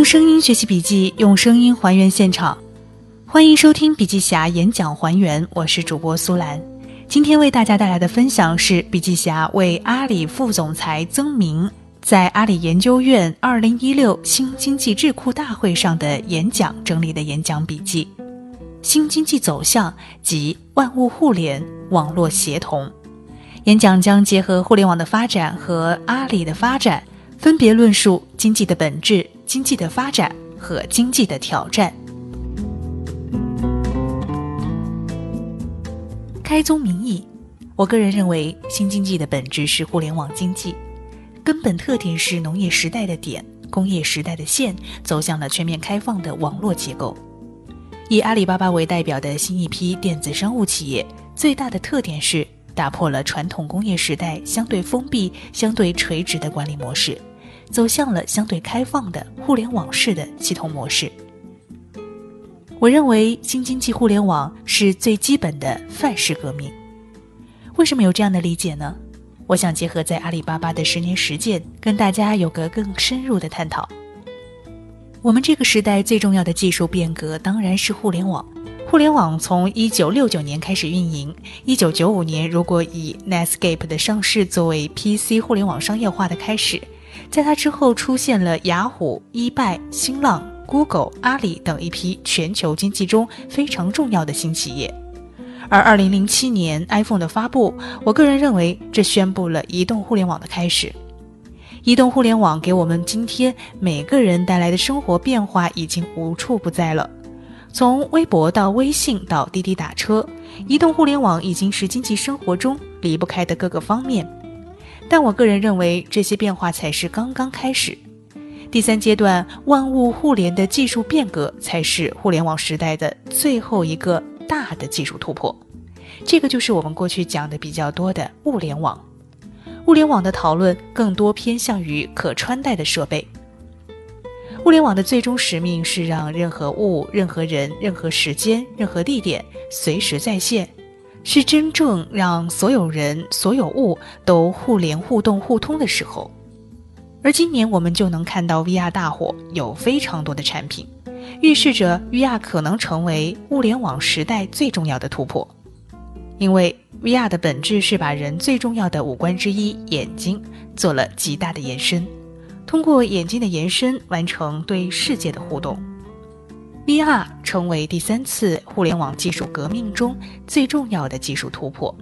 用声音学习笔记，用声音还原现场。欢迎收听笔记侠演讲还原，我是主播苏兰。今天为大家带来的分享是笔记侠为阿里副总裁曾明在阿里研究院二零一六新经济智库大会上的演讲整理的演讲笔记。新经济走向及万物互联网络协同。演讲将结合互联网的发展和阿里的发展，分别论述经济的本质、经济的发展和经济的挑战。开宗明义，我个人认为，新经济的本质是互联网经济，根本特点是农业时代的点、工业时代的线走向了全面开放的网络结构。以阿里巴巴为代表的新一批电子商务企业，最大的特点是。打破了传统工业时代相对封闭、相对垂直的管理模式，走向了相对开放的互联网式的系统模式。我认为新经济互联网是最基本的范式革命。为什么有这样的理解呢？我想结合在阿里巴巴的十年实践，跟大家有个更深入的探讨。我们这个时代最重要的技术变革当然是互联网。互联网从一九六九年开始运营，一九九五年如果以 Netscape 的上市作为 PC 互联网商业化的开始，在它之后出现了雅虎、易拜、新浪、Google、阿里等一批全球经济中非常重要的新企业，而二零零七年 iPhone 的发布，我个人认为这宣布了移动互联网的开始。移动互联网给我们今天每个人带来的生活变化已经无处不在了。从微博到微信到滴滴打车，移动互联网已经是经济生活中离不开的各个方面。但我个人认为，这些变化才是刚刚开始。第三阶段万物互联的技术变革，才是互联网时代的最后一个大的技术突破。这个就是我们过去讲的比较多的物联网。物联网的讨论更多偏向于可穿戴的设备。物联网的最终使命是让任何物、任何人、任何时间、任何地点随时在线，是真正让所有人、所有物都互联互动互通的时候。而今年我们就能看到 VR 大火，有非常多的产品，预示着 VR 可能成为物联网时代最重要的突破。因为 VR 的本质是把人最重要的五官之一眼睛做了极大的延伸。通过眼睛的延伸完成对世界的互动，VR 成为第三次互联网技术革命中最重要的技术突破。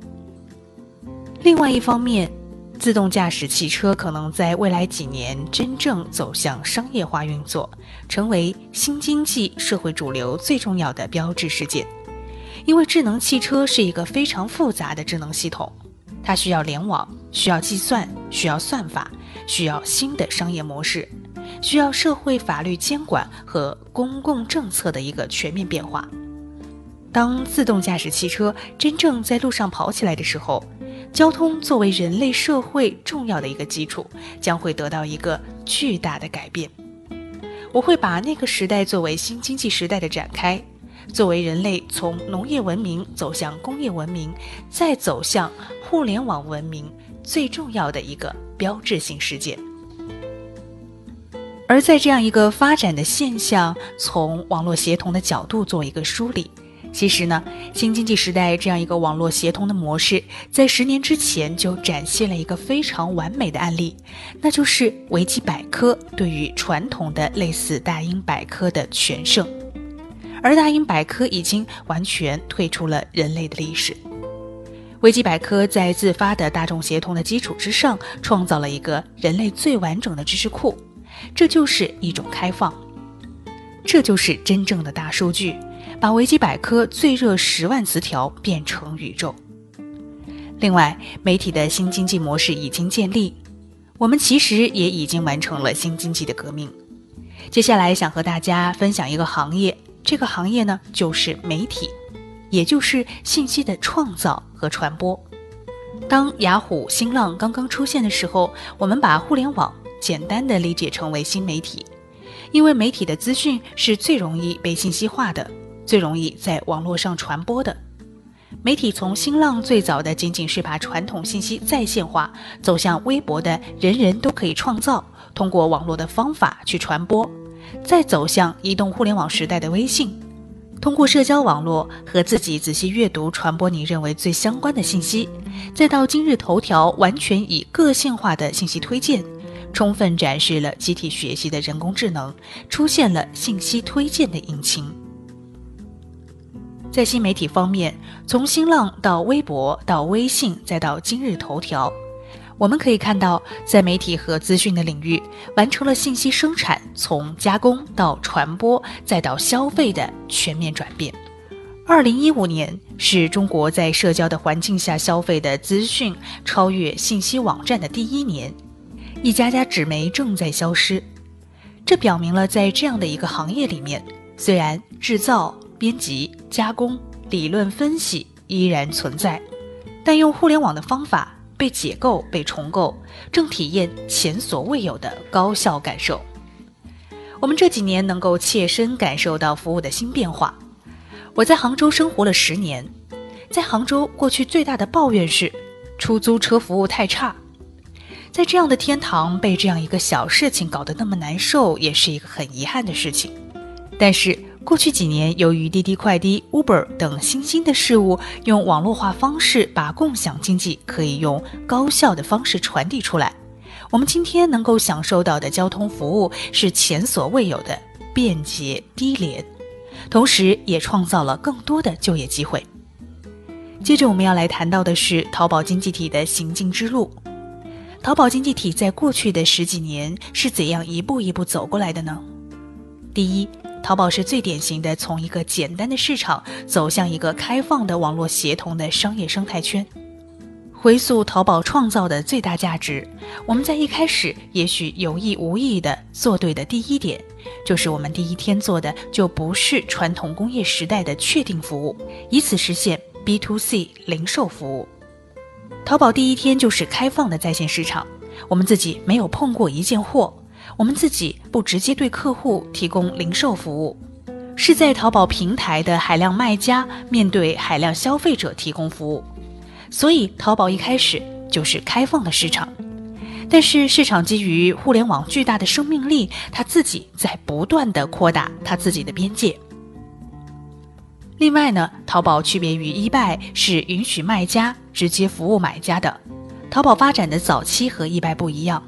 另外一方面，自动驾驶汽车可能在未来几年真正走向商业化运作，成为新经济社会主流最重要的标志事件。因为智能汽车是一个非常复杂的智能系统。它需要联网，需要计算，需要算法，需要新的商业模式，需要社会法律监管和公共政策的一个全面变化。当自动驾驶汽车真正在路上跑起来的时候，交通作为人类社会重要的一个基础，将会得到一个巨大的改变。我会把那个时代作为新经济时代的展开。作为人类从农业文明走向工业文明，再走向互联网文明最重要的一个标志性事件。而在这样一个发展的现象，从网络协同的角度做一个梳理，其实呢，新经济时代这样一个网络协同的模式，在十年之前就展现了一个非常完美的案例，那就是维基百科对于传统的类似大英百科的全胜。而大英百科已经完全退出了人类的历史。维基百科在自发的大众协同的基础之上，创造了一个人类最完整的知识库，这就是一种开放，这就是真正的大数据，把维基百科最热十万词条变成宇宙。另外，媒体的新经济模式已经建立，我们其实也已经完成了新经济的革命。接下来想和大家分享一个行业。这个行业呢，就是媒体，也就是信息的创造和传播。当雅虎、新浪刚刚出现的时候，我们把互联网简单的理解成为新媒体，因为媒体的资讯是最容易被信息化的，最容易在网络上传播的。媒体从新浪最早的仅仅是把传统信息在线化，走向微博的人人都可以创造，通过网络的方法去传播。再走向移动互联网时代的微信，通过社交网络和自己仔细阅读传播你认为最相关的信息，再到今日头条完全以个性化的信息推荐，充分展示了集体学习的人工智能，出现了信息推荐的引擎。在新媒体方面，从新浪到微博到微信再到今日头条。我们可以看到，在媒体和资讯的领域，完成了信息生产从加工到传播再到消费的全面转变。二零一五年是中国在社交的环境下消费的资讯超越信息网站的第一年，一家家纸媒正在消失。这表明了，在这样的一个行业里面，虽然制造、编辑、加工、理论分析依然存在，但用互联网的方法。被解构、被重构，正体验前所未有的高效感受。我们这几年能够切身感受到服务的新变化。我在杭州生活了十年，在杭州过去最大的抱怨是出租车服务太差。在这样的天堂被这样一个小事情搞得那么难受，也是一个很遗憾的事情。但是。过去几年，由于滴滴快滴、Uber 等新兴的事物，用网络化方式把共享经济可以用高效的方式传递出来，我们今天能够享受到的交通服务是前所未有的便捷低廉，同时也创造了更多的就业机会。接着我们要来谈到的是淘宝经济体的行进之路。淘宝经济体在过去的十几年是怎样一步一步走过来的呢？第一。淘宝是最典型的从一个简单的市场走向一个开放的网络协同的商业生态圈。回溯淘宝创造的最大价值，我们在一开始也许有意无意的做对的第一点，就是我们第一天做的就不是传统工业时代的确定服务，以此实现 B to C 零售服务。淘宝第一天就是开放的在线市场，我们自己没有碰过一件货。我们自己不直接对客户提供零售服务，是在淘宝平台的海量卖家面对海量消费者提供服务，所以淘宝一开始就是开放的市场。但是市场基于互联网巨大的生命力，它自己在不断的扩大它自己的边界。另外呢，淘宝区别于易拜是允许卖家直接服务买家的，淘宝发展的早期和易拜不一样。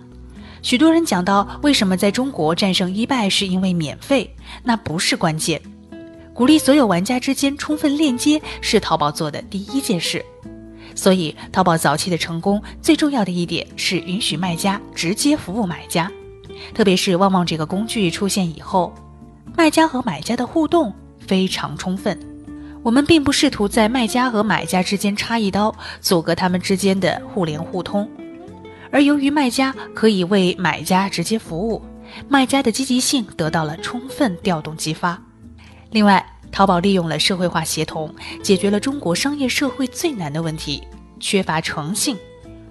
许多人讲到为什么在中国战胜一拜是因为免费，那不是关键。鼓励所有玩家之间充分链接是淘宝做的第一件事。所以，淘宝早期的成功最重要的一点是允许卖家直接服务买家。特别是旺旺这个工具出现以后，卖家和买家的互动非常充分。我们并不试图在卖家和买家之间插一刀，阻隔他们之间的互联互通。而由于卖家可以为买家直接服务，卖家的积极性得到了充分调动激发。另外，淘宝利用了社会化协同，解决了中国商业社会最难的问题——缺乏诚信。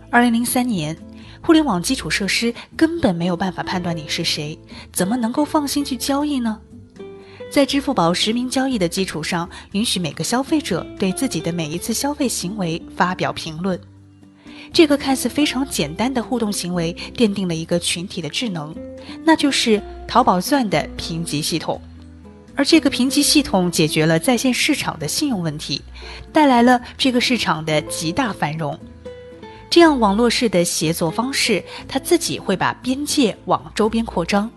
二零零三年，互联网基础设施根本没有办法判断你是谁，怎么能够放心去交易呢？在支付宝实名交易的基础上，允许每个消费者对自己的每一次消费行为发表评论。这个看似非常简单的互动行为，奠定了一个群体的智能，那就是淘宝钻的评级系统。而这个评级系统解决了在线市场的信用问题，带来了这个市场的极大繁荣。这样网络式的协作方式，它自己会把边界往周边扩张，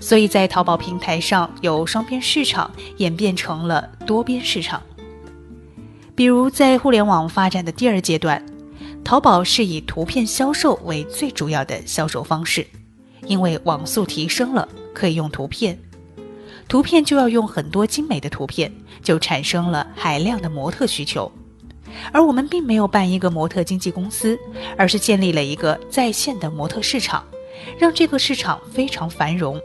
所以在淘宝平台上有双边市场演变成了多边市场。比如在互联网发展的第二阶段。淘宝是以图片销售为最主要的销售方式，因为网速提升了，可以用图片，图片就要用很多精美的图片，就产生了海量的模特需求。而我们并没有办一个模特经纪公司，而是建立了一个在线的模特市场，让这个市场非常繁荣，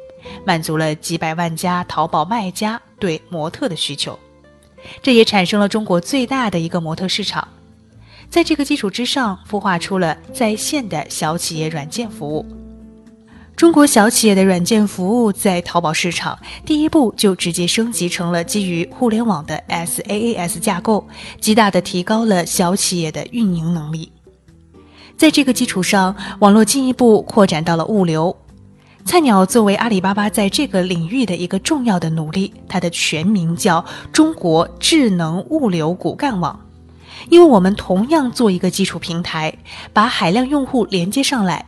满足了几百万家淘宝卖家对模特的需求，这也产生了中国最大的一个模特市场。在这个基础之上，孵化出了在线的小企业软件服务。中国小企业的软件服务在淘宝市场第一步就直接升级成了基于互联网的 SaaS 架构，极大的提高了小企业的运营能力。在这个基础上，网络进一步扩展到了物流。菜鸟作为阿里巴巴在这个领域的一个重要的努力，它的全名叫中国智能物流骨干网。因为我们同样做一个基础平台，把海量用户连接上来，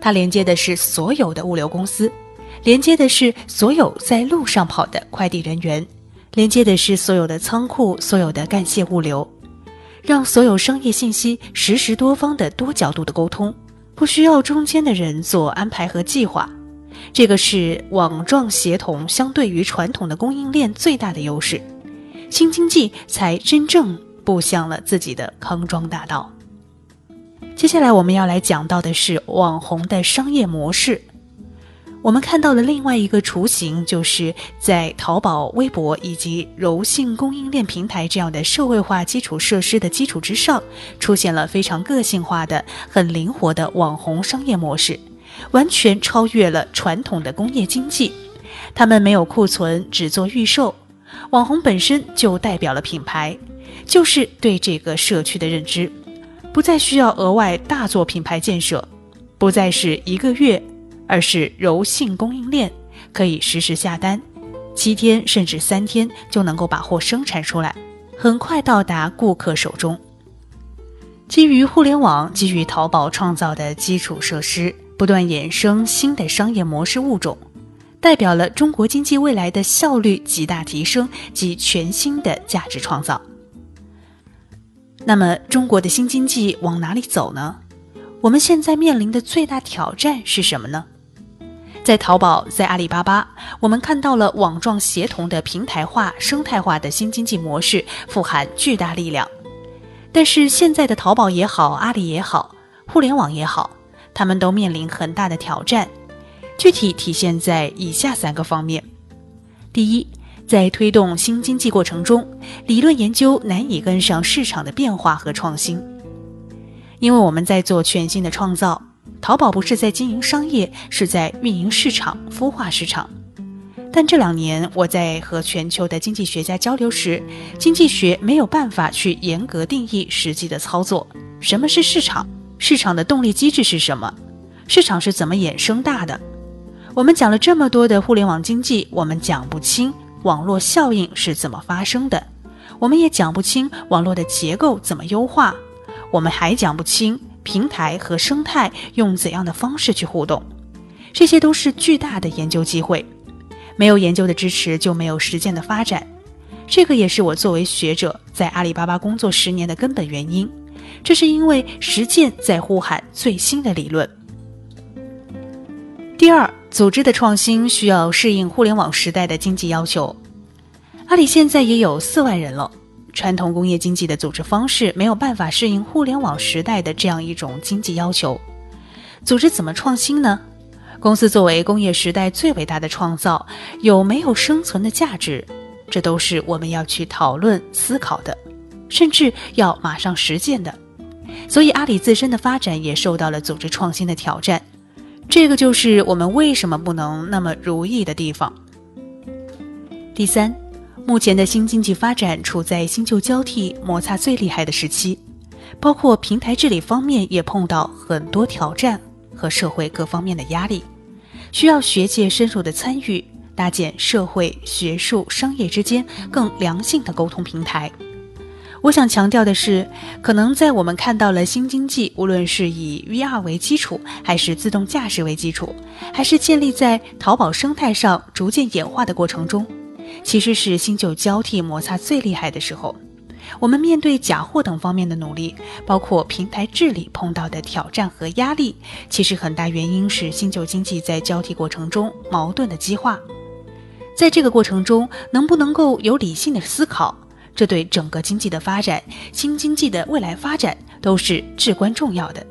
它连接的是所有的物流公司，连接的是所有在路上跑的快递人员，连接的是所有的仓库、所有的干线物流，让所有商业信息实时多方的多角度的沟通，不需要中间的人做安排和计划。这个是网状协同相对于传统的供应链最大的优势，新经济才真正。步向了自己的康庄大道。接下来我们要来讲到的是网红的商业模式。我们看到的另外一个雏形，就是在淘宝、微博以及柔性供应链平台这样的社会化基础设施的基础之上，出现了非常个性化的、很灵活的网红商业模式，完全超越了传统的工业经济。他们没有库存，只做预售，网红本身就代表了品牌。就是对这个社区的认知，不再需要额外大做品牌建设，不再是一个月，而是柔性供应链，可以实时下单，七天甚至三天就能够把货生产出来，很快到达顾客手中。基于互联网、基于淘宝创造的基础设施，不断衍生新的商业模式物种，代表了中国经济未来的效率极大提升及全新的价值创造。那么，中国的新经济往哪里走呢？我们现在面临的最大挑战是什么呢？在淘宝，在阿里巴巴，我们看到了网状协同的平台化、生态化的新经济模式，富含巨大力量。但是，现在的淘宝也好，阿里也好，互联网也好，他们都面临很大的挑战，具体体现在以下三个方面：第一，在推动新经济过程中，理论研究难以跟上市场的变化和创新。因为我们在做全新的创造，淘宝不是在经营商业，是在运营市场、孵化市场。但这两年我在和全球的经济学家交流时，经济学没有办法去严格定义实际的操作。什么是市场？市场的动力机制是什么？市场是怎么衍生大的？我们讲了这么多的互联网经济，我们讲不清。网络效应是怎么发生的？我们也讲不清网络的结构怎么优化，我们还讲不清平台和生态用怎样的方式去互动。这些都是巨大的研究机会，没有研究的支持就没有实践的发展。这个也是我作为学者在阿里巴巴工作十年的根本原因。这是因为实践在呼喊最新的理论。第二。组织的创新需要适应互联网时代的经济要求。阿里现在也有四万人了，传统工业经济的组织方式没有办法适应互联网时代的这样一种经济要求。组织怎么创新呢？公司作为工业时代最伟大的创造，有没有生存的价值？这都是我们要去讨论、思考的，甚至要马上实践的。所以，阿里自身的发展也受到了组织创新的挑战。这个就是我们为什么不能那么如意的地方。第三，目前的新经济发展处在新旧交替、摩擦最厉害的时期，包括平台治理方面也碰到很多挑战和社会各方面的压力，需要学界深入的参与，搭建社会、学术、商业之间更良性的沟通平台。我想强调的是，可能在我们看到了新经济，无论是以 VR 为基础，还是自动驾驶为基础，还是建立在淘宝生态上逐渐演化的过程中，其实是新旧交替摩擦最厉害的时候。我们面对假货等方面的努力，包括平台治理碰到的挑战和压力，其实很大原因是新旧经济在交替过程中矛盾的激化。在这个过程中，能不能够有理性的思考？这对整个经济的发展、新经济的未来发展都是至关重要的。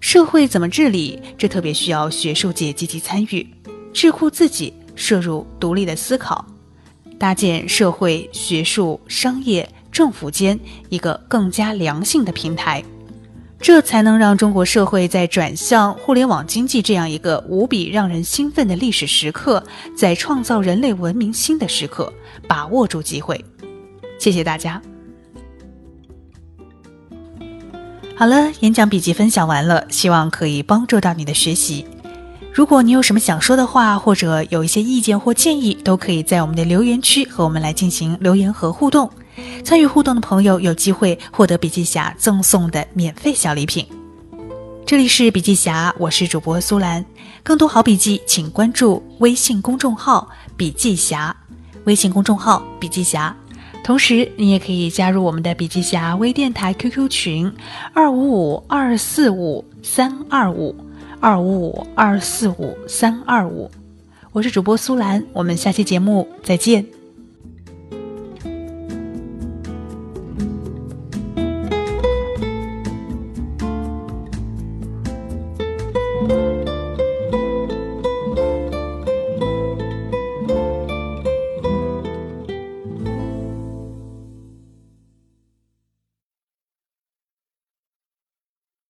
社会怎么治理，这特别需要学术界积极参与，智库自己摄入独立的思考，搭建社会、学术、商业、政府间一个更加良性的平台，这才能让中国社会在转向互联网经济这样一个无比让人兴奋的历史时刻，在创造人类文明新的时刻，把握住机会。谢谢大家。好了，演讲笔记分享完了，希望可以帮助到你的学习。如果你有什么想说的话，或者有一些意见或建议，都可以在我们的留言区和我们来进行留言和互动。参与互动的朋友有机会获得笔记侠赠送的免费小礼品。这里是笔记侠，我是主播苏兰。更多好笔记，请关注微信公众号“笔记侠”，微信公众号“笔记侠”。同时，你也可以加入我们的笔记侠微电台 QQ 群：二五五二四五三二五二五五二四五三二五。我是主播苏兰，我们下期节目再见。